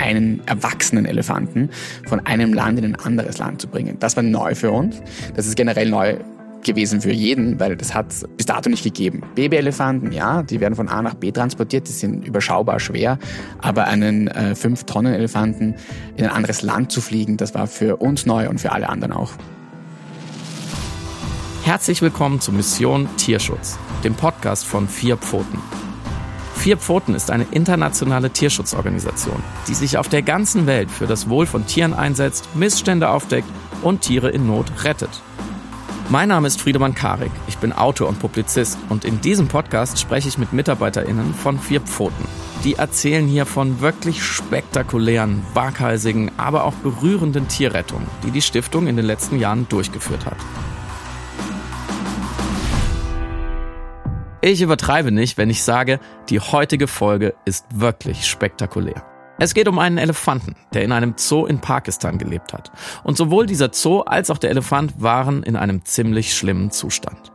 einen erwachsenen Elefanten von einem Land in ein anderes Land zu bringen. Das war neu für uns. Das ist generell neu gewesen für jeden, weil das hat es bis dato nicht gegeben. Babyelefanten, ja, die werden von A nach B transportiert, die sind überschaubar schwer, aber einen äh, 5-Tonnen-Elefanten in ein anderes Land zu fliegen, das war für uns neu und für alle anderen auch. Herzlich willkommen zu Mission Tierschutz, dem Podcast von Vier Pfoten. Vier Pfoten ist eine internationale Tierschutzorganisation, die sich auf der ganzen Welt für das Wohl von Tieren einsetzt, Missstände aufdeckt und Tiere in Not rettet. Mein Name ist Friedemann Karik. Ich bin Autor und Publizist und in diesem Podcast spreche ich mit MitarbeiterInnen von Vier Pfoten. Die erzählen hier von wirklich spektakulären, waghalsigen, aber auch berührenden Tierrettungen, die die Stiftung in den letzten Jahren durchgeführt hat. Ich übertreibe nicht, wenn ich sage, die heutige Folge ist wirklich spektakulär. Es geht um einen Elefanten, der in einem Zoo in Pakistan gelebt hat. Und sowohl dieser Zoo als auch der Elefant waren in einem ziemlich schlimmen Zustand.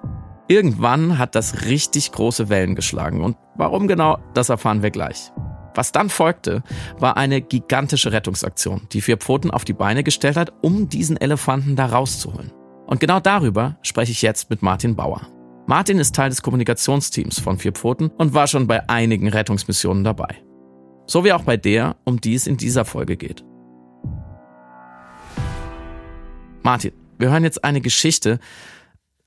Irgendwann hat das richtig große Wellen geschlagen. Und warum genau, das erfahren wir gleich. Was dann folgte, war eine gigantische Rettungsaktion, die vier Pfoten auf die Beine gestellt hat, um diesen Elefanten da rauszuholen. Und genau darüber spreche ich jetzt mit Martin Bauer. Martin ist Teil des Kommunikationsteams von Vier Pfoten und war schon bei einigen Rettungsmissionen dabei. So wie auch bei der, um die es in dieser Folge geht. Martin, wir hören jetzt eine Geschichte,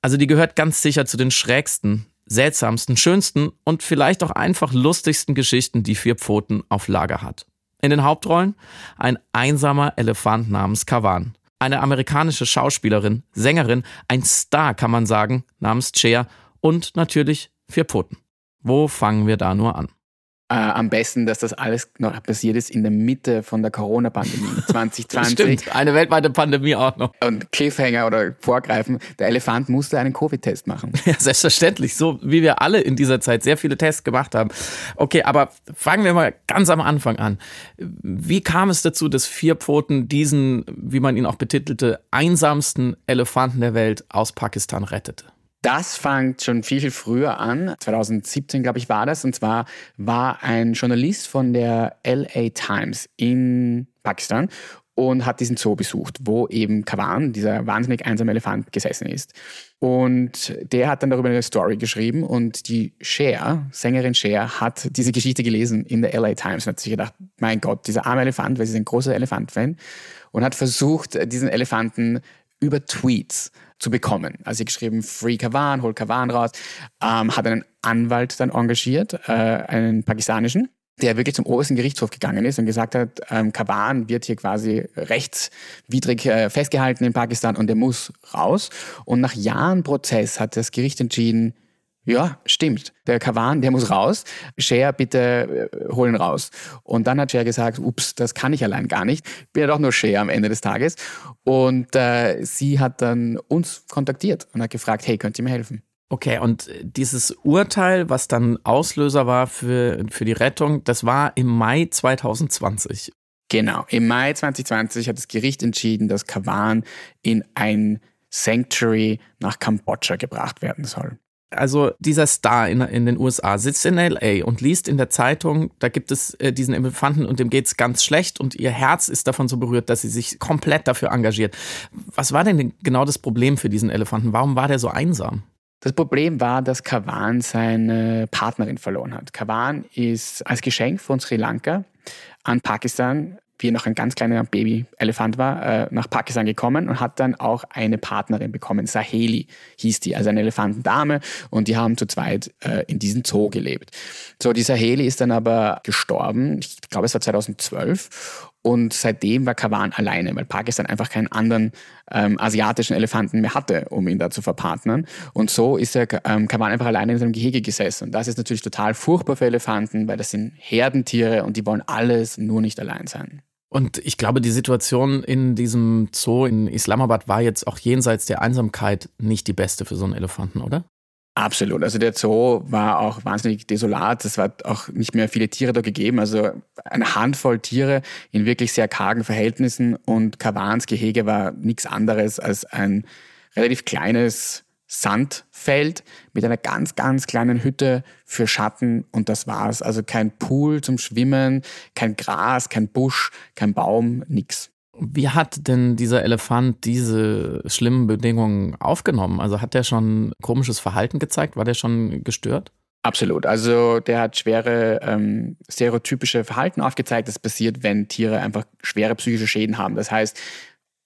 also die gehört ganz sicher zu den schrägsten, seltsamsten, schönsten und vielleicht auch einfach lustigsten Geschichten, die Vier Pfoten auf Lager hat. In den Hauptrollen ein einsamer Elefant namens Kavan, eine amerikanische Schauspielerin, Sängerin, ein Star kann man sagen, namens Cher und natürlich Vier Pfoten. Wo fangen wir da nur an? Äh, am besten, dass das alles noch passiert ist in der Mitte von der Corona-Pandemie 2020. Stimmt, eine weltweite Pandemie auch noch. Und Cliffhanger oder Vorgreifen, der Elefant musste einen Covid-Test machen. Ja, selbstverständlich, so wie wir alle in dieser Zeit sehr viele Tests gemacht haben. Okay, aber fangen wir mal ganz am Anfang an. Wie kam es dazu, dass Vierpfoten diesen, wie man ihn auch betitelte, einsamsten Elefanten der Welt aus Pakistan rettete? Das fängt schon viel, viel früher an. 2017, glaube ich, war das. Und zwar war ein Journalist von der LA Times in Pakistan und hat diesen Zoo besucht, wo eben Kawan, dieser wahnsinnig einsame Elefant, gesessen ist. Und der hat dann darüber eine Story geschrieben und die Cher, Sängerin Cher, hat diese Geschichte gelesen in der LA Times und hat sich gedacht, mein Gott, dieser arme Elefant, weil sie ist ein großer Elefant-Fan und hat versucht, diesen Elefanten über Tweets zu bekommen. Also sie geschrieben, Free Kavan, hol Kavan raus, ähm, hat einen Anwalt dann engagiert, äh, einen pakistanischen, der wirklich zum obersten Gerichtshof gegangen ist und gesagt hat, ähm, Kavan wird hier quasi rechtswidrig äh, festgehalten in Pakistan und der muss raus. Und nach Jahren Prozess hat das Gericht entschieden, ja, stimmt. Der Kavan, der muss raus. Cher, bitte äh, holen raus. Und dann hat Cher gesagt, ups, das kann ich allein gar nicht. Bin ja doch nur Cher am Ende des Tages. Und äh, sie hat dann uns kontaktiert und hat gefragt, hey, könnt ihr mir helfen? Okay, und dieses Urteil, was dann Auslöser war für, für die Rettung, das war im Mai 2020. Genau, im Mai 2020 hat das Gericht entschieden, dass Kavan in ein Sanctuary nach Kambodscha gebracht werden soll. Also dieser Star in, in, den USA sitzt in LA und liest in der Zeitung, da gibt es äh, diesen Elefanten und dem geht's ganz schlecht und ihr Herz ist davon so berührt, dass sie sich komplett dafür engagiert. Was war denn genau das Problem für diesen Elefanten? Warum war der so einsam? Das Problem war, dass Kavan seine Partnerin verloren hat. Kavan ist als Geschenk von Sri Lanka an Pakistan wie er noch ein ganz kleiner Baby-Elefant war, äh, nach Pakistan gekommen und hat dann auch eine Partnerin bekommen. Saheli hieß die, also eine Elefantendame. Und die haben zu zweit äh, in diesem Zoo gelebt. So, die Saheli ist dann aber gestorben. Ich glaube, es war 2012. Und seitdem war Kawan alleine, weil Pakistan einfach keinen anderen ähm, asiatischen Elefanten mehr hatte, um ihn da zu verpartnern. Und so ist er ähm, Kawan einfach alleine in seinem Gehege gesessen. Und das ist natürlich total furchtbar für Elefanten, weil das sind Herdentiere und die wollen alles nur nicht allein sein. Und ich glaube, die Situation in diesem Zoo in Islamabad war jetzt auch jenseits der Einsamkeit nicht die beste für so einen Elefanten, oder? Absolut. Also der Zoo war auch wahnsinnig desolat. Es war auch nicht mehr viele Tiere da gegeben. Also eine Handvoll Tiere in wirklich sehr kargen Verhältnissen. Und Kawans Gehege war nichts anderes als ein relativ kleines Sandfeld mit einer ganz, ganz kleinen Hütte für Schatten und das war's. Also kein Pool zum Schwimmen, kein Gras, kein Busch, kein Baum, nix. Wie hat denn dieser Elefant diese schlimmen Bedingungen aufgenommen? Also hat der schon komisches Verhalten gezeigt? War der schon gestört? Absolut. Also der hat schwere ähm, stereotypische Verhalten aufgezeigt. Das passiert, wenn Tiere einfach schwere psychische Schäden haben. Das heißt,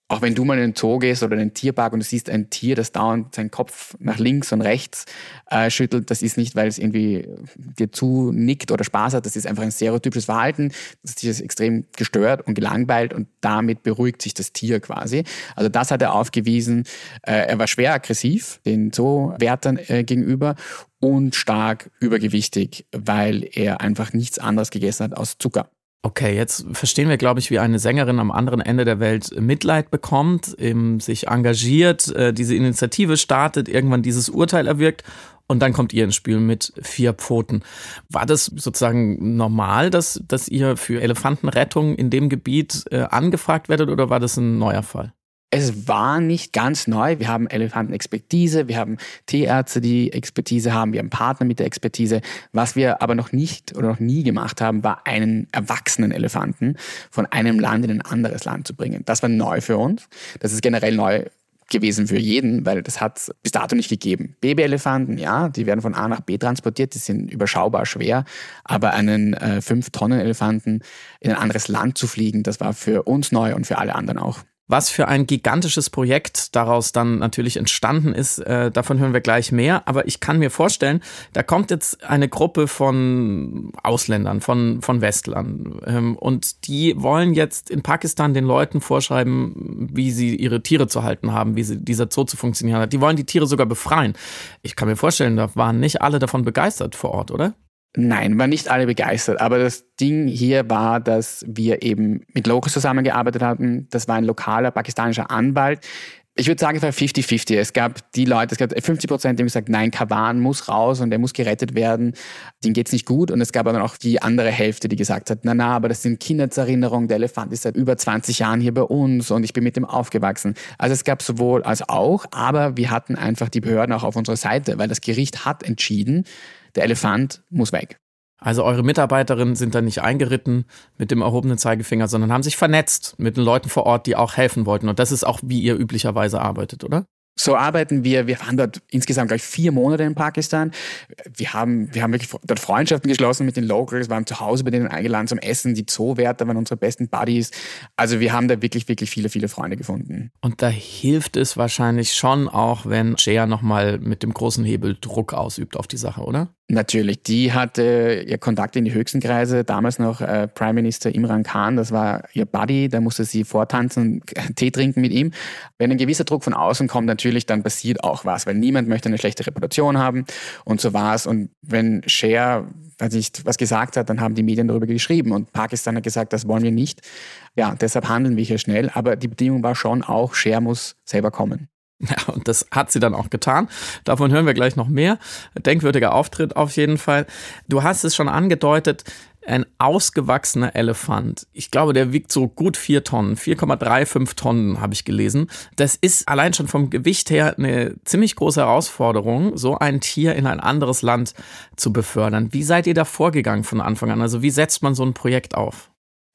auch wenn du mal in den Zoo gehst oder in den Tierpark und du siehst ein Tier, das dauernd seinen Kopf nach links und rechts äh, schüttelt, das ist nicht, weil es irgendwie dir zu nickt oder Spaß hat, das ist einfach ein stereotypisches Verhalten. Das ist extrem gestört und gelangweilt und damit beruhigt sich das Tier quasi. Also das hat er aufgewiesen. Äh, er war schwer aggressiv den Zoowärtern äh, gegenüber und stark übergewichtig, weil er einfach nichts anderes gegessen hat aus Zucker. Okay, jetzt verstehen wir, glaube ich, wie eine Sängerin am anderen Ende der Welt Mitleid bekommt, eben sich engagiert, äh, diese Initiative startet, irgendwann dieses Urteil erwirkt und dann kommt ihr ins Spiel mit vier Pfoten. War das sozusagen normal, dass, dass ihr für Elefantenrettung in dem Gebiet äh, angefragt werdet oder war das ein neuer Fall? Es war nicht ganz neu. Wir haben Elefantenexpertise, wir haben Tierärzte, die Expertise haben, wir haben Partner mit der Expertise. Was wir aber noch nicht oder noch nie gemacht haben, war einen erwachsenen Elefanten von einem Land in ein anderes Land zu bringen. Das war neu für uns. Das ist generell neu gewesen für jeden, weil das hat bis dato nicht gegeben. Babyelefanten, ja, die werden von A nach B transportiert, die sind überschaubar schwer, aber einen äh, 5-Tonnen-Elefanten in ein anderes Land zu fliegen, das war für uns neu und für alle anderen auch. Was für ein gigantisches Projekt daraus dann natürlich entstanden ist, äh, davon hören wir gleich mehr. Aber ich kann mir vorstellen, da kommt jetzt eine Gruppe von Ausländern, von, von Westlern. Ähm, und die wollen jetzt in Pakistan den Leuten vorschreiben, wie sie ihre Tiere zu halten haben, wie sie, dieser Zoo zu funktionieren hat. Die wollen die Tiere sogar befreien. Ich kann mir vorstellen, da waren nicht alle davon begeistert vor Ort, oder? Nein, waren nicht alle begeistert. Aber das Ding hier war, dass wir eben mit Locals zusammengearbeitet hatten. Das war ein lokaler pakistanischer Anwalt. Ich würde sagen, es war 50-50. Es gab die Leute, es gab 50 Prozent, die haben gesagt, nein, Kavan muss raus und er muss gerettet werden. Dem geht's nicht gut. Und es gab dann auch die andere Hälfte, die gesagt hat, na, na, aber das sind Kindheitserinnerungen. Der Elefant ist seit über 20 Jahren hier bei uns und ich bin mit dem aufgewachsen. Also es gab sowohl als auch, aber wir hatten einfach die Behörden auch auf unserer Seite, weil das Gericht hat entschieden, der Elefant muss weg. Also eure Mitarbeiterinnen sind da nicht eingeritten mit dem erhobenen Zeigefinger, sondern haben sich vernetzt mit den Leuten vor Ort, die auch helfen wollten. Und das ist auch, wie ihr üblicherweise arbeitet, oder? So arbeiten wir. Wir waren dort insgesamt gleich vier Monate in Pakistan. Wir haben, wir haben wirklich dort Freundschaften geschlossen mit den Locals, waren zu Hause bei denen eingeladen zum Essen. Die Zoowärter waren unsere besten Buddies. Also wir haben da wirklich, wirklich viele, viele Freunde gefunden. Und da hilft es wahrscheinlich schon auch, wenn Shea nochmal mit dem großen Hebel Druck ausübt auf die Sache, oder? Natürlich, die hatte ihr Kontakt in die höchsten Kreise, damals noch äh, Prime Minister Imran Khan, das war ihr Buddy, da musste sie vortanzen, Tee trinken mit ihm. Wenn ein gewisser Druck von außen kommt, natürlich, dann passiert auch was, weil niemand möchte eine schlechte Reputation haben und so war es. Und wenn Cher weiß nicht, was gesagt hat, dann haben die Medien darüber geschrieben und Pakistan hat gesagt, das wollen wir nicht. Ja, deshalb handeln wir hier schnell, aber die Bedingung war schon auch, Cher muss selber kommen. Ja, und das hat sie dann auch getan. Davon hören wir gleich noch mehr. Denkwürdiger Auftritt auf jeden Fall. Du hast es schon angedeutet, ein ausgewachsener Elefant. Ich glaube, der wiegt so gut vier Tonnen, 4,35 Tonnen habe ich gelesen. Das ist allein schon vom Gewicht her eine ziemlich große Herausforderung, so ein Tier in ein anderes Land zu befördern. Wie seid ihr da vorgegangen von Anfang an? Also wie setzt man so ein Projekt auf?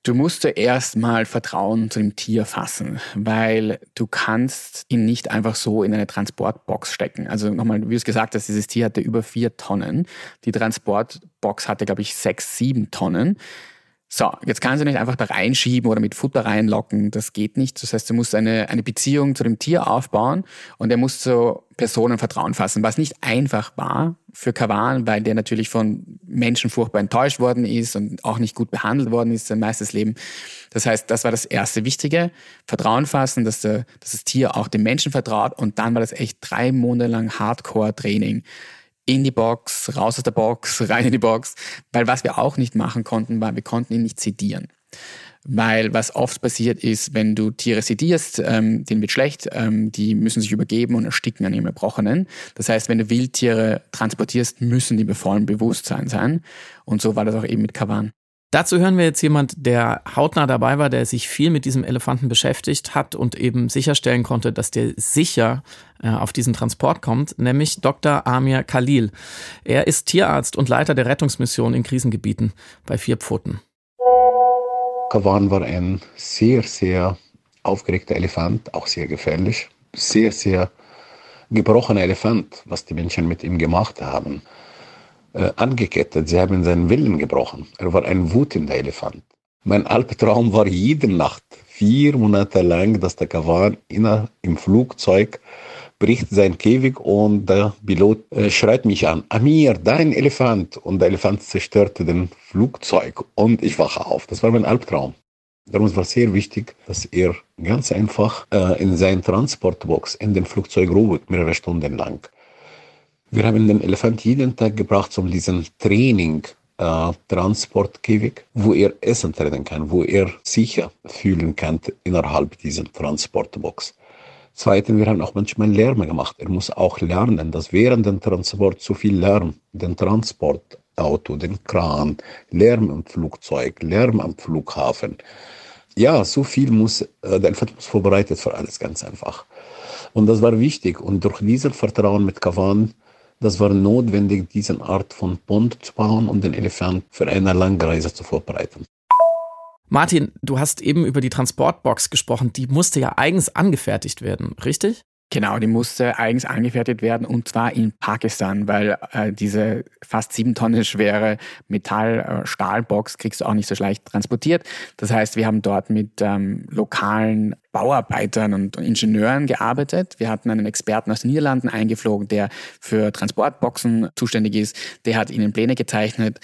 Du musst zuerst mal Vertrauen zu dem Tier fassen, weil du kannst ihn nicht einfach so in eine Transportbox stecken. Also nochmal, wie du es gesagt hast, dieses Tier hatte über vier Tonnen. Die Transportbox hatte, glaube ich, sechs, sieben Tonnen. So, jetzt kannst du nicht einfach da reinschieben oder mit Futter reinlocken. Das geht nicht. Das heißt, du musst eine, eine Beziehung zu dem Tier aufbauen und er muss zu Personen Vertrauen fassen, was nicht einfach war für Kavan, weil der natürlich von Menschen furchtbar enttäuscht worden ist und auch nicht gut behandelt worden ist sein meistes Leben. Das heißt, das war das erste Wichtige. Vertrauen fassen, dass, der, dass das Tier auch dem Menschen vertraut und dann war das echt drei Monate lang Hardcore-Training in die Box, raus aus der Box, rein in die Box. Weil was wir auch nicht machen konnten, war, wir konnten ihn nicht sedieren. Weil was oft passiert ist, wenn du Tiere sedierst, ähm, denen wird schlecht, ähm, die müssen sich übergeben und ersticken an ihrem Erbrochenen. Das heißt, wenn du Wildtiere transportierst, müssen die bei Bewusstsein sein. Und so war das auch eben mit Kavan. Dazu hören wir jetzt jemand, der hautnah dabei war, der sich viel mit diesem Elefanten beschäftigt hat und eben sicherstellen konnte, dass der sicher äh, auf diesen Transport kommt, nämlich Dr. Amir Khalil. Er ist Tierarzt und Leiter der Rettungsmission in Krisengebieten bei Vierpfoten. Kawan war ein sehr, sehr aufgeregter Elefant, auch sehr gefährlich. Sehr, sehr gebrochener Elefant, was die Menschen mit ihm gemacht haben. Äh, angekettet, sie haben seinen Willen gebrochen. Er war ein wütender Elefant. Mein Albtraum war jede Nacht, vier Monate lang, dass der Kawan im Flugzeug bricht sein Käfig und der Pilot äh, schreit mich an, Amir, dein Elefant. Und der Elefant zerstörte den Flugzeug und ich wache auf. Das war mein Albtraum. Darum war es sehr wichtig, dass er ganz einfach äh, in sein Transportbox in den Flugzeug ruht, mehrere Stunden lang. Wir haben den Elefant jeden Tag gebracht um diesen Training äh, Transportkäfig, wo er Essen trennen kann, wo er sicher fühlen kann innerhalb dieser Transportbox. Zweitens, wir haben auch manchmal Lärm gemacht. Er muss auch lernen, dass während dem Transport zu viel Lärm, den Transportauto, den Kran, Lärm im Flugzeug, Lärm am Flughafen. Ja, so viel muss, äh, der Elefant muss vorbereitet für alles, ganz einfach. Und das war wichtig. Und durch diesen Vertrauen mit Kavan, das war notwendig, diese Art von Bond zu bauen und den Elefant für eine lange Reise zu vorbereiten. Martin, du hast eben über die Transportbox gesprochen. Die musste ja eigens angefertigt werden, richtig? Genau, die musste eigens angefertigt werden und zwar in Pakistan, weil äh, diese fast sieben Tonnen schwere Metall-Stahlbox äh, kriegst du auch nicht so leicht transportiert. Das heißt, wir haben dort mit ähm, lokalen Bauarbeitern und Ingenieuren gearbeitet. Wir hatten einen Experten aus den Niederlanden eingeflogen, der für Transportboxen zuständig ist. Der hat ihnen Pläne gezeichnet.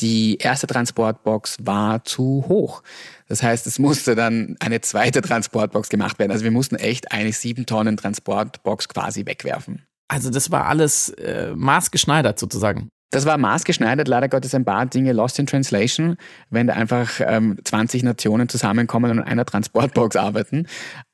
Die erste Transportbox war zu hoch. Das heißt, es musste dann eine zweite Transportbox gemacht werden. Also wir mussten echt eine sieben Tonnen Transportbox quasi wegwerfen. Also das war alles äh, maßgeschneidert sozusagen. Das war maßgeschneidert, leider Gottes ein paar Dinge lost in translation, wenn da einfach ähm, 20 Nationen zusammenkommen und an einer Transportbox arbeiten.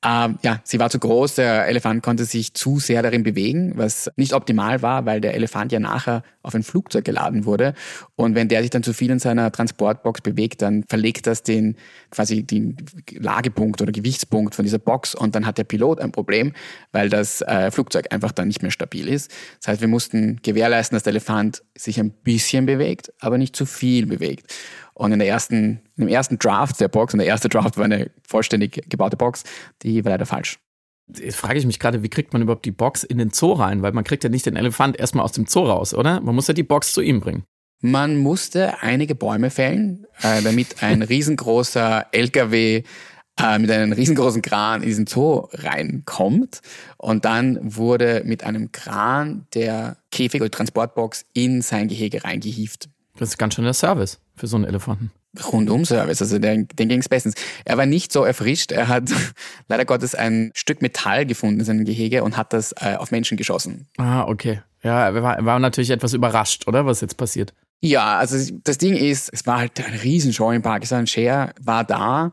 Ähm, ja, sie war zu groß, der Elefant konnte sich zu sehr darin bewegen, was nicht optimal war, weil der Elefant ja nachher auf ein Flugzeug geladen wurde. Und wenn der sich dann zu viel in seiner Transportbox bewegt, dann verlegt das den quasi den Lagepunkt oder Gewichtspunkt von dieser Box und dann hat der Pilot ein Problem, weil das äh, Flugzeug einfach dann nicht mehr stabil ist. Das heißt, wir mussten gewährleisten, dass der Elefant sich ein bisschen bewegt, aber nicht zu viel bewegt. Und in der ersten, im ersten Draft der Box, und der erste Draft war eine vollständig gebaute Box, die war leider falsch. Jetzt frage ich mich gerade, wie kriegt man überhaupt die Box in den Zoo rein? Weil man kriegt ja nicht den Elefant erstmal aus dem Zoo raus, oder? Man muss ja die Box zu ihm bringen. Man musste einige Bäume fällen, äh, damit ein riesengroßer LKW äh, mit einem riesengroßen Kran in diesen Zoo reinkommt. Und dann wurde mit einem Kran der Käfig oder Transportbox in sein Gehege reingehieft. Das ist ganz schön der Service für so einen Elefanten. Rundum-Service, also den, den ging es bestens. Er war nicht so erfrischt, er hat leider Gottes ein Stück Metall gefunden in seinem Gehege und hat das äh, auf Menschen geschossen. Ah, okay. Ja, er war, war natürlich etwas überrascht, oder, was jetzt passiert? Ja, also das Ding ist, es war halt ein Riesenshow in Pakistan. Cher war da.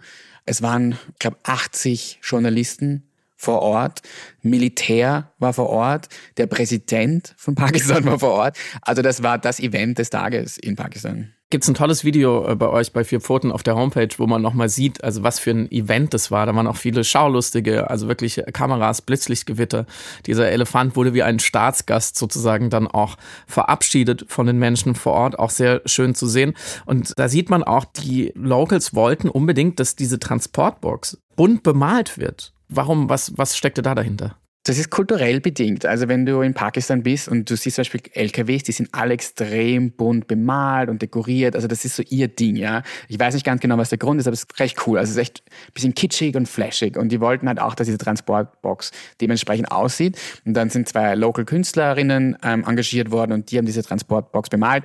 Es waren, ich glaube, 80 Journalisten vor Ort, Militär war vor Ort, der Präsident von Pakistan war vor Ort. Also das war das Event des Tages in Pakistan. Gibt es ein tolles Video äh, bei euch bei Vier Pfoten auf der Homepage, wo man nochmal sieht, also was für ein Event das war. Da waren auch viele Schaulustige, also wirklich Kameras, Blitzlichtgewitter. Dieser Elefant wurde wie ein Staatsgast sozusagen dann auch verabschiedet von den Menschen vor Ort. Auch sehr schön zu sehen. Und da sieht man auch, die Locals wollten unbedingt, dass diese Transportbox bunt bemalt wird. Warum, was, was steckte da dahinter? Das ist kulturell bedingt. Also wenn du in Pakistan bist und du siehst zum Beispiel LKWs, die sind alle extrem bunt bemalt und dekoriert. Also das ist so ihr Ding, ja. Ich weiß nicht ganz genau, was der Grund ist, aber es ist recht cool. Also es ist echt ein bisschen kitschig und flashig. Und die wollten halt auch, dass diese Transportbox dementsprechend aussieht. Und dann sind zwei Local Künstlerinnen ähm, engagiert worden und die haben diese Transportbox bemalt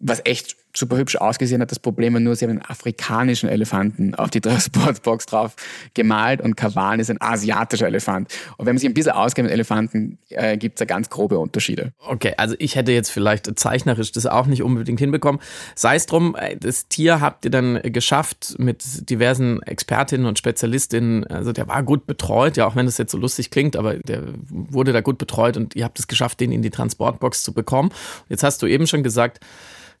was echt super hübsch ausgesehen hat. Das Problem nur, sie haben einen afrikanischen Elefanten auf die Transportbox drauf gemalt und Kawan ist ein asiatischer Elefant. Und wenn man sich ein bisschen auskennt mit Elefanten, äh, gibt es da ganz grobe Unterschiede. Okay, also ich hätte jetzt vielleicht zeichnerisch das auch nicht unbedingt hinbekommen. Sei es drum, äh, das Tier habt ihr dann geschafft mit diversen Expertinnen und Spezialistinnen. Also der war gut betreut, ja, auch wenn das jetzt so lustig klingt, aber der wurde da gut betreut und ihr habt es geschafft, den in die Transportbox zu bekommen. Jetzt hast du eben schon gesagt,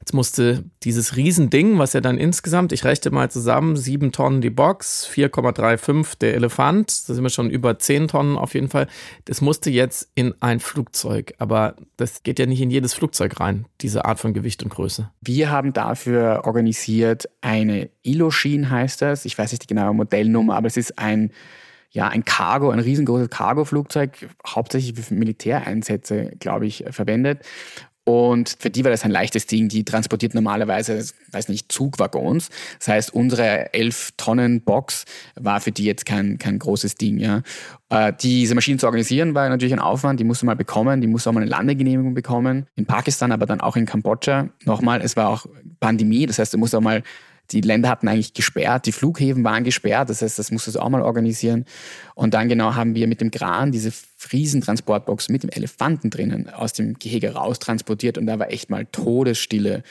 Jetzt musste dieses Riesending, was ja dann insgesamt, ich rechne mal zusammen, sieben Tonnen die Box, 4,35 der Elefant, da sind wir schon über zehn Tonnen auf jeden Fall. Das musste jetzt in ein Flugzeug, aber das geht ja nicht in jedes Flugzeug rein, diese Art von Gewicht und Größe. Wir haben dafür organisiert eine Iloshin heißt das. Ich weiß nicht die genaue Modellnummer, aber es ist ein ja, ein Cargo, ein riesengroßes Cargo-Flugzeug, hauptsächlich für Militäreinsätze, glaube ich, verwendet. Und für die war das ein leichtes Ding. Die transportiert normalerweise, weiß nicht, Zugwaggons. Das heißt, unsere 11 Tonnen Box war für die jetzt kein, kein großes Ding. Ja. Äh, diese Maschinen zu organisieren war natürlich ein Aufwand. Die musste man bekommen. Die musste auch mal eine Landegenehmigung bekommen. In Pakistan, aber dann auch in Kambodscha. Nochmal, es war auch Pandemie. Das heißt, du musst auch mal die Länder hatten eigentlich gesperrt, die Flughäfen waren gesperrt, das heißt, das musste du auch mal organisieren. Und dann genau haben wir mit dem Kran diese Riesentransportbox mit dem Elefanten drinnen aus dem Gehege raus transportiert und da war echt mal Todesstille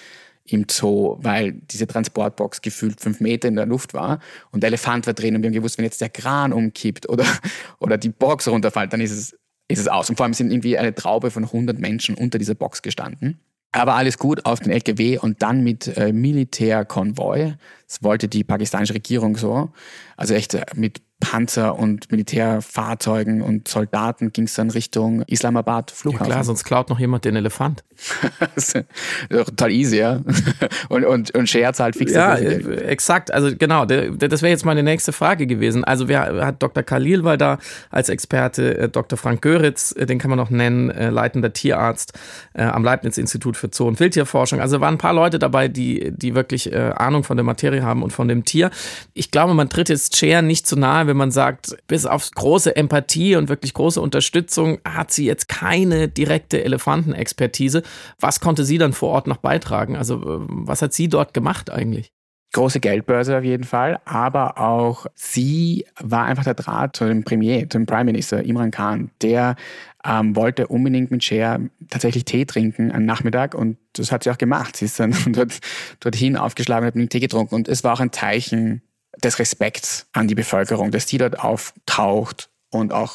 im Zoo, weil diese Transportbox gefühlt fünf Meter in der Luft war und der Elefant war drin und wir haben gewusst, wenn jetzt der Kran umkippt oder, oder die Box runterfällt, dann ist es, ist es aus. Und vor allem sind irgendwie eine Traube von 100 Menschen unter dieser Box gestanden. Aber alles gut auf den LKW und dann mit äh, Militärkonvoi. Das wollte die pakistanische Regierung so. Also echt äh, mit Panzer und Militärfahrzeugen und Soldaten ging es dann Richtung Islamabad Flughafen. Ja klar, sonst klaut noch jemand den Elefant. total easy, ja. Und, und, und Scherz halt fix. Ja, äh, exakt. Also genau, das wäre jetzt meine nächste Frage gewesen. Also wer hat Dr. Khalil war da als Experte, äh, Dr. Frank Göritz, äh, den kann man noch nennen, leitender Tierarzt am Leibniz-Institut für Zoo- und Wildtierforschung. Also waren ein paar Leute dabei, die, die wirklich Ahnung von der Materie haben und von dem Tier. Ich glaube, man tritt jetzt Cher nicht zu nahe, wenn man sagt, bis auf große Empathie und wirklich große Unterstützung hat sie jetzt keine direkte Elefantenexpertise. Was konnte sie dann vor Ort noch beitragen? Also äh, was hat sie dort gemacht eigentlich? große Geldbörse auf jeden Fall, aber auch sie war einfach der Draht zu dem Premier, zum Prime Minister Imran Khan. Der ähm, wollte unbedingt mit Cher tatsächlich Tee trinken am Nachmittag und das hat sie auch gemacht. Sie ist dann dort, dorthin aufgeschlagen und hat einen Tee getrunken und es war auch ein Zeichen des Respekts an die Bevölkerung, dass die dort auftaucht und auch,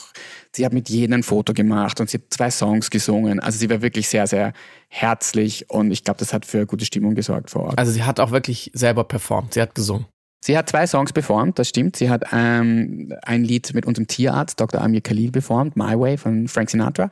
sie hat mit jedem ein Foto gemacht und sie hat zwei Songs gesungen. Also sie war wirklich sehr, sehr herzlich und ich glaube, das hat für gute Stimmung gesorgt vor Ort. Also sie hat auch wirklich selber performt, sie hat gesungen. Sie hat zwei Songs performt, das stimmt. Sie hat ähm, ein Lied mit unserem Tierarzt, Dr. Amir Khalil, performt, My Way von Frank Sinatra.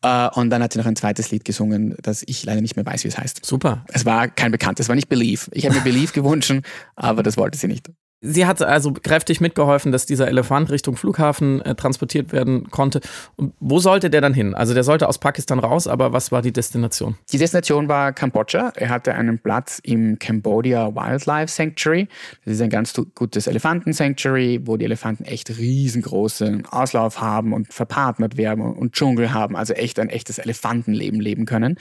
Äh, und dann hat sie noch ein zweites Lied gesungen, das ich leider nicht mehr weiß, wie es heißt. Super. Es war kein bekanntes, es war nicht Believe. Ich habe mir Believe gewünscht, aber das wollte sie nicht. Sie hat also kräftig mitgeholfen, dass dieser Elefant Richtung Flughafen äh, transportiert werden konnte. Und wo sollte der dann hin? Also der sollte aus Pakistan raus, aber was war die Destination? Die Destination war Kambodscha. Er hatte einen Platz im Cambodia Wildlife Sanctuary. Das ist ein ganz gutes Elefanten-Sanctuary, wo die Elefanten echt riesengroßen Auslauf haben und verpartnert werden und Dschungel haben, also echt ein echtes Elefantenleben leben können.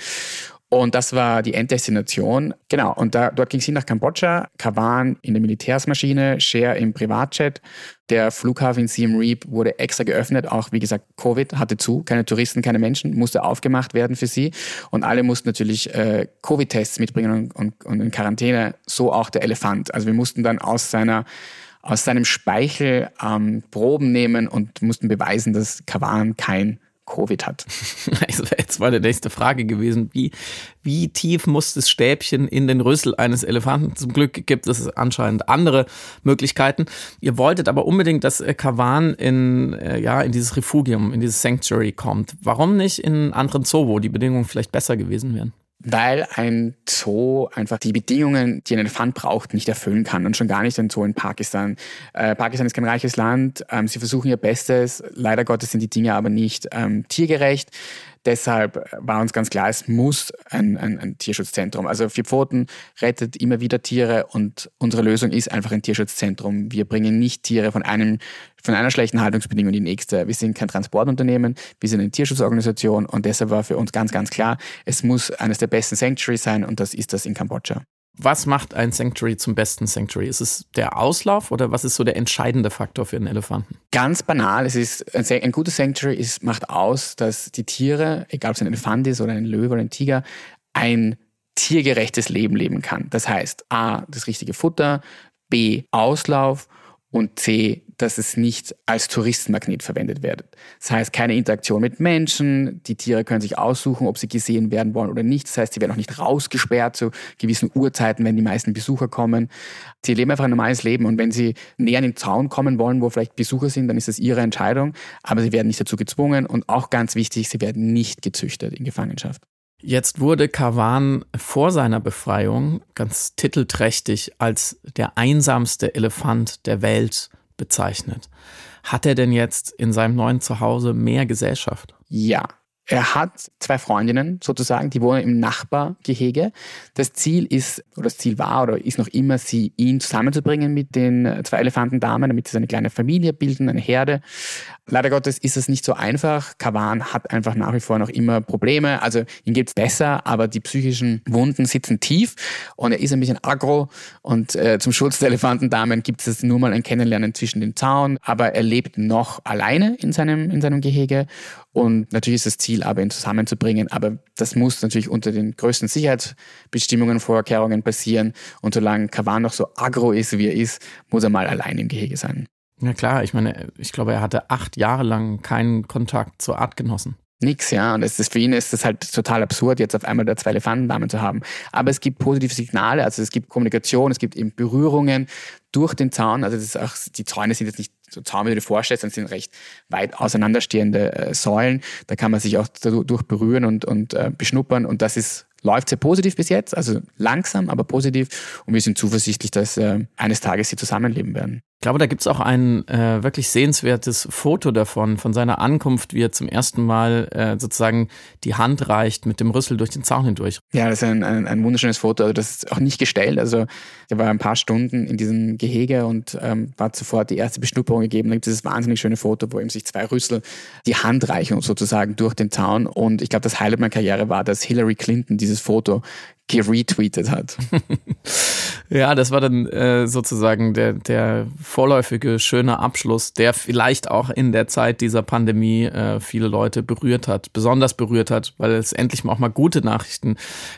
Und das war die Enddestination. Genau, und da, dort ging es hin nach Kambodscha, Kawan in der Militärsmaschine, Share im Privatjet. Der Flughafen in Siem Reap wurde extra geöffnet, auch wie gesagt, Covid hatte zu, keine Touristen, keine Menschen, musste aufgemacht werden für sie. Und alle mussten natürlich äh, Covid-Tests mitbringen und, und, und in Quarantäne, so auch der Elefant. Also wir mussten dann aus seiner aus seinem Speichel ähm, Proben nehmen und mussten beweisen, dass Kawan kein Covid hat. Also jetzt war die nächste Frage gewesen, wie, wie tief muss das Stäbchen in den Rüssel eines Elefanten? Zum Glück gibt es anscheinend andere Möglichkeiten. Ihr wolltet aber unbedingt, dass Kavan in, äh, ja, in dieses Refugium, in dieses Sanctuary kommt. Warum nicht in anderen Zoo, wo die Bedingungen vielleicht besser gewesen wären? Weil ein Zoo einfach die Bedingungen, die ein Elefant braucht, nicht erfüllen kann und schon gar nicht ein Zoo in Pakistan. Äh, Pakistan ist kein reiches Land, ähm, sie versuchen ihr Bestes, leider Gottes sind die Dinge aber nicht ähm, tiergerecht. Deshalb war uns ganz klar, es muss ein, ein, ein, Tierschutzzentrum. Also Vier Pfoten rettet immer wieder Tiere und unsere Lösung ist einfach ein Tierschutzzentrum. Wir bringen nicht Tiere von, einem, von einer schlechten Haltungsbedingung in die nächste. Wir sind kein Transportunternehmen, wir sind eine Tierschutzorganisation und deshalb war für uns ganz, ganz klar, es muss eines der besten Sanctuaries sein und das ist das in Kambodscha. Was macht ein Sanctuary zum besten Sanctuary? Ist es der Auslauf oder was ist so der entscheidende Faktor für einen Elefanten? Ganz banal. Es ist ein, ein gutes Sanctuary ist, macht aus, dass die Tiere, egal ob es ein Elefant ist oder ein Löwe oder ein Tiger, ein tiergerechtes Leben leben kann. Das heißt, A, das richtige Futter, B, Auslauf und C, dass es nicht als Touristenmagnet verwendet wird. Das heißt, keine Interaktion mit Menschen, die Tiere können sich aussuchen, ob sie gesehen werden wollen oder nicht. Das heißt, sie werden auch nicht rausgesperrt zu gewissen Uhrzeiten, wenn die meisten Besucher kommen. Sie leben einfach ein normales Leben und wenn sie näher an den Zaun kommen wollen, wo vielleicht Besucher sind, dann ist das ihre Entscheidung, aber sie werden nicht dazu gezwungen und auch ganz wichtig, sie werden nicht gezüchtet in Gefangenschaft. Jetzt wurde Kavan vor seiner Befreiung ganz titelträchtig als der einsamste Elefant der Welt bezeichnet. Hat er denn jetzt in seinem neuen Zuhause mehr Gesellschaft? Ja, er hat zwei Freundinnen sozusagen, die wohnen im Nachbargehege. Das Ziel ist, oder das Ziel war oder ist noch immer, sie ihn zusammenzubringen mit den zwei Elefantendamen, damit sie eine kleine Familie bilden, eine Herde. Leider Gottes ist es nicht so einfach. Kavan hat einfach nach wie vor noch immer Probleme. Also ihm geht's besser, aber die psychischen Wunden sitzen tief und er ist ein bisschen aggro. Und äh, zum Schutz der Elefantendamen gibt es nur mal ein Kennenlernen zwischen den Zaun. Aber er lebt noch alleine in seinem, in seinem Gehege. Und natürlich ist das Ziel aber, ihn zusammenzubringen. Aber das muss natürlich unter den größten Sicherheitsbestimmungen, Vorkehrungen passieren. Und solange Kavan noch so aggro ist, wie er ist, muss er mal allein im Gehege sein. Ja klar, ich meine, ich glaube, er hatte acht Jahre lang keinen Kontakt zu Artgenossen. Nix, ja. Und es ist, für ihn ist es halt total absurd, jetzt auf einmal da zwei Elefantendamen zu haben. Aber es gibt positive Signale, also es gibt Kommunikation, es gibt eben Berührungen durch den Zaun. Also das ist auch, die Zäune sind jetzt nicht so Zaun, wie du dir vorstellst, sondern sind recht weit auseinanderstehende äh, Säulen. Da kann man sich auch dadurch berühren und, und äh, beschnuppern. Und das ist läuft sehr positiv bis jetzt, also langsam, aber positiv. Und wir sind zuversichtlich, dass äh, eines Tages sie zusammenleben werden. Ich glaube, da gibt es auch ein äh, wirklich sehenswertes Foto davon, von seiner Ankunft, wie er zum ersten Mal äh, sozusagen die Hand reicht mit dem Rüssel durch den Zaun hindurch. Ja, das ist ein, ein, ein wunderschönes Foto. Also das ist auch nicht gestellt. Also er war ein paar Stunden in diesem Gehege und ähm, war sofort die erste Beschnupperung gegeben. Da gibt es dieses wahnsinnig schöne Foto, wo ihm sich zwei Rüssel die Hand reichen sozusagen durch den Zaun. Und ich glaube, das Highlight meiner Karriere war, dass Hillary Clinton dieses Foto geretweetet hat. ja, das war dann äh, sozusagen der, der vorläufige schöne Abschluss, der vielleicht auch in der Zeit dieser Pandemie äh, viele Leute berührt hat, besonders berührt hat, weil es endlich auch mal gute Nachrichten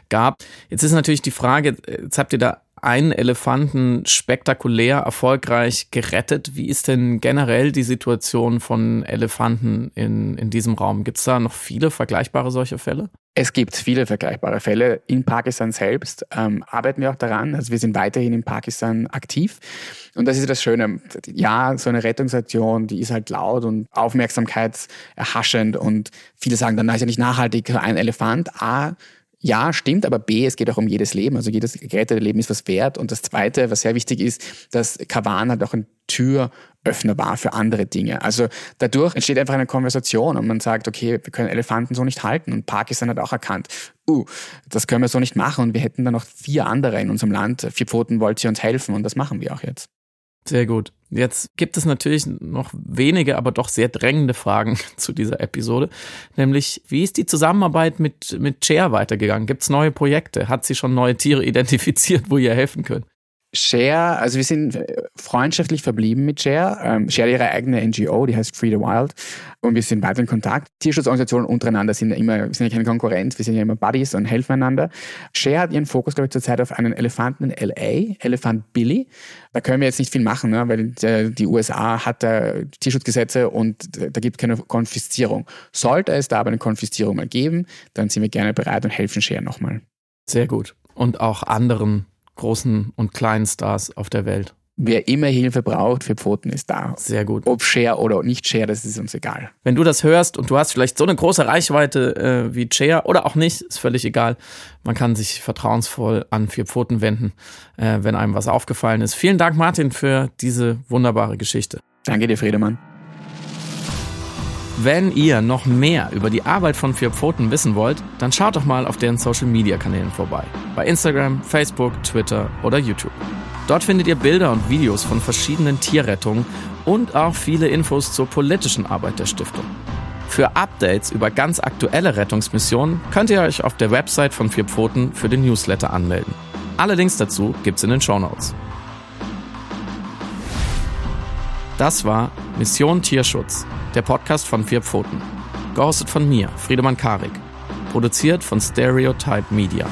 gab. Jetzt ist natürlich die Frage, jetzt habt ihr da einen Elefanten spektakulär erfolgreich gerettet. Wie ist denn generell die Situation von Elefanten in, in diesem Raum? Gibt es da noch viele vergleichbare solche Fälle? Es gibt viele vergleichbare Fälle. In Pakistan selbst ähm, arbeiten wir auch daran. Also wir sind weiterhin in Pakistan aktiv. Und das ist das Schöne. Ja, so eine Rettungsaktion, die ist halt laut und aufmerksamkeitserhaschend. Und viele sagen dann, na, ist ja nicht nachhaltig, ein Elefant. A, ja, stimmt, aber B, es geht auch um jedes Leben. Also jedes gerettete Leben ist was wert. Und das Zweite, was sehr wichtig ist, dass Kavan halt auch ein Türöffner war für andere Dinge. Also dadurch entsteht einfach eine Konversation und man sagt, okay, wir können Elefanten so nicht halten. Und Pakistan hat auch erkannt, uh, das können wir so nicht machen. Und wir hätten dann noch vier andere in unserem Land. Vier Pfoten wollt ihr uns helfen und das machen wir auch jetzt. Sehr gut. Jetzt gibt es natürlich noch wenige, aber doch sehr drängende Fragen zu dieser Episode. Nämlich, wie ist die Zusammenarbeit mit, mit Chair weitergegangen? Gibt es neue Projekte? Hat sie schon neue Tiere identifiziert, wo ihr helfen könnt? Share, also wir sind äh, freundschaftlich verblieben mit Share. Ähm, Share ihre eigene NGO, die heißt Free the Wild. Und wir sind weiter in Kontakt. Tierschutzorganisationen untereinander sind ja immer, wir sind ja keine Konkurrenz, wir sind ja immer Buddies und helfen einander. Share hat ihren Fokus, glaube ich, zurzeit auf einen Elefanten in LA, Elefant Billy. Da können wir jetzt nicht viel machen, ne? weil äh, die USA hat da Tierschutzgesetze und da gibt es keine Konfiszierung. Sollte es da aber eine Konfiszierung mal geben, dann sind wir gerne bereit und helfen Share nochmal. Sehr gut. Und auch anderen großen und kleinen Stars auf der Welt. Wer immer Hilfe braucht für Pfoten ist da. Sehr gut. Ob Share oder nicht Share, das ist uns egal. Wenn du das hörst und du hast vielleicht so eine große Reichweite äh, wie Share oder auch nicht, ist völlig egal. Man kann sich vertrauensvoll an vier Pfoten wenden, äh, wenn einem was aufgefallen ist. Vielen Dank, Martin, für diese wunderbare Geschichte. Danke dir, Friedemann. Wenn ihr noch mehr über die Arbeit von Vier Pfoten wissen wollt, dann schaut doch mal auf deren Social Media Kanälen vorbei. Bei Instagram, Facebook, Twitter oder YouTube. Dort findet ihr Bilder und Videos von verschiedenen Tierrettungen und auch viele Infos zur politischen Arbeit der Stiftung. Für Updates über ganz aktuelle Rettungsmissionen könnt ihr euch auf der Website von Vier Pfoten für den Newsletter anmelden. Alle Links dazu gibt's in den Show Notes. Das war Mission Tierschutz, der Podcast von Vier Pfoten. Gehostet von mir, Friedemann Karik. Produziert von Stereotype Media.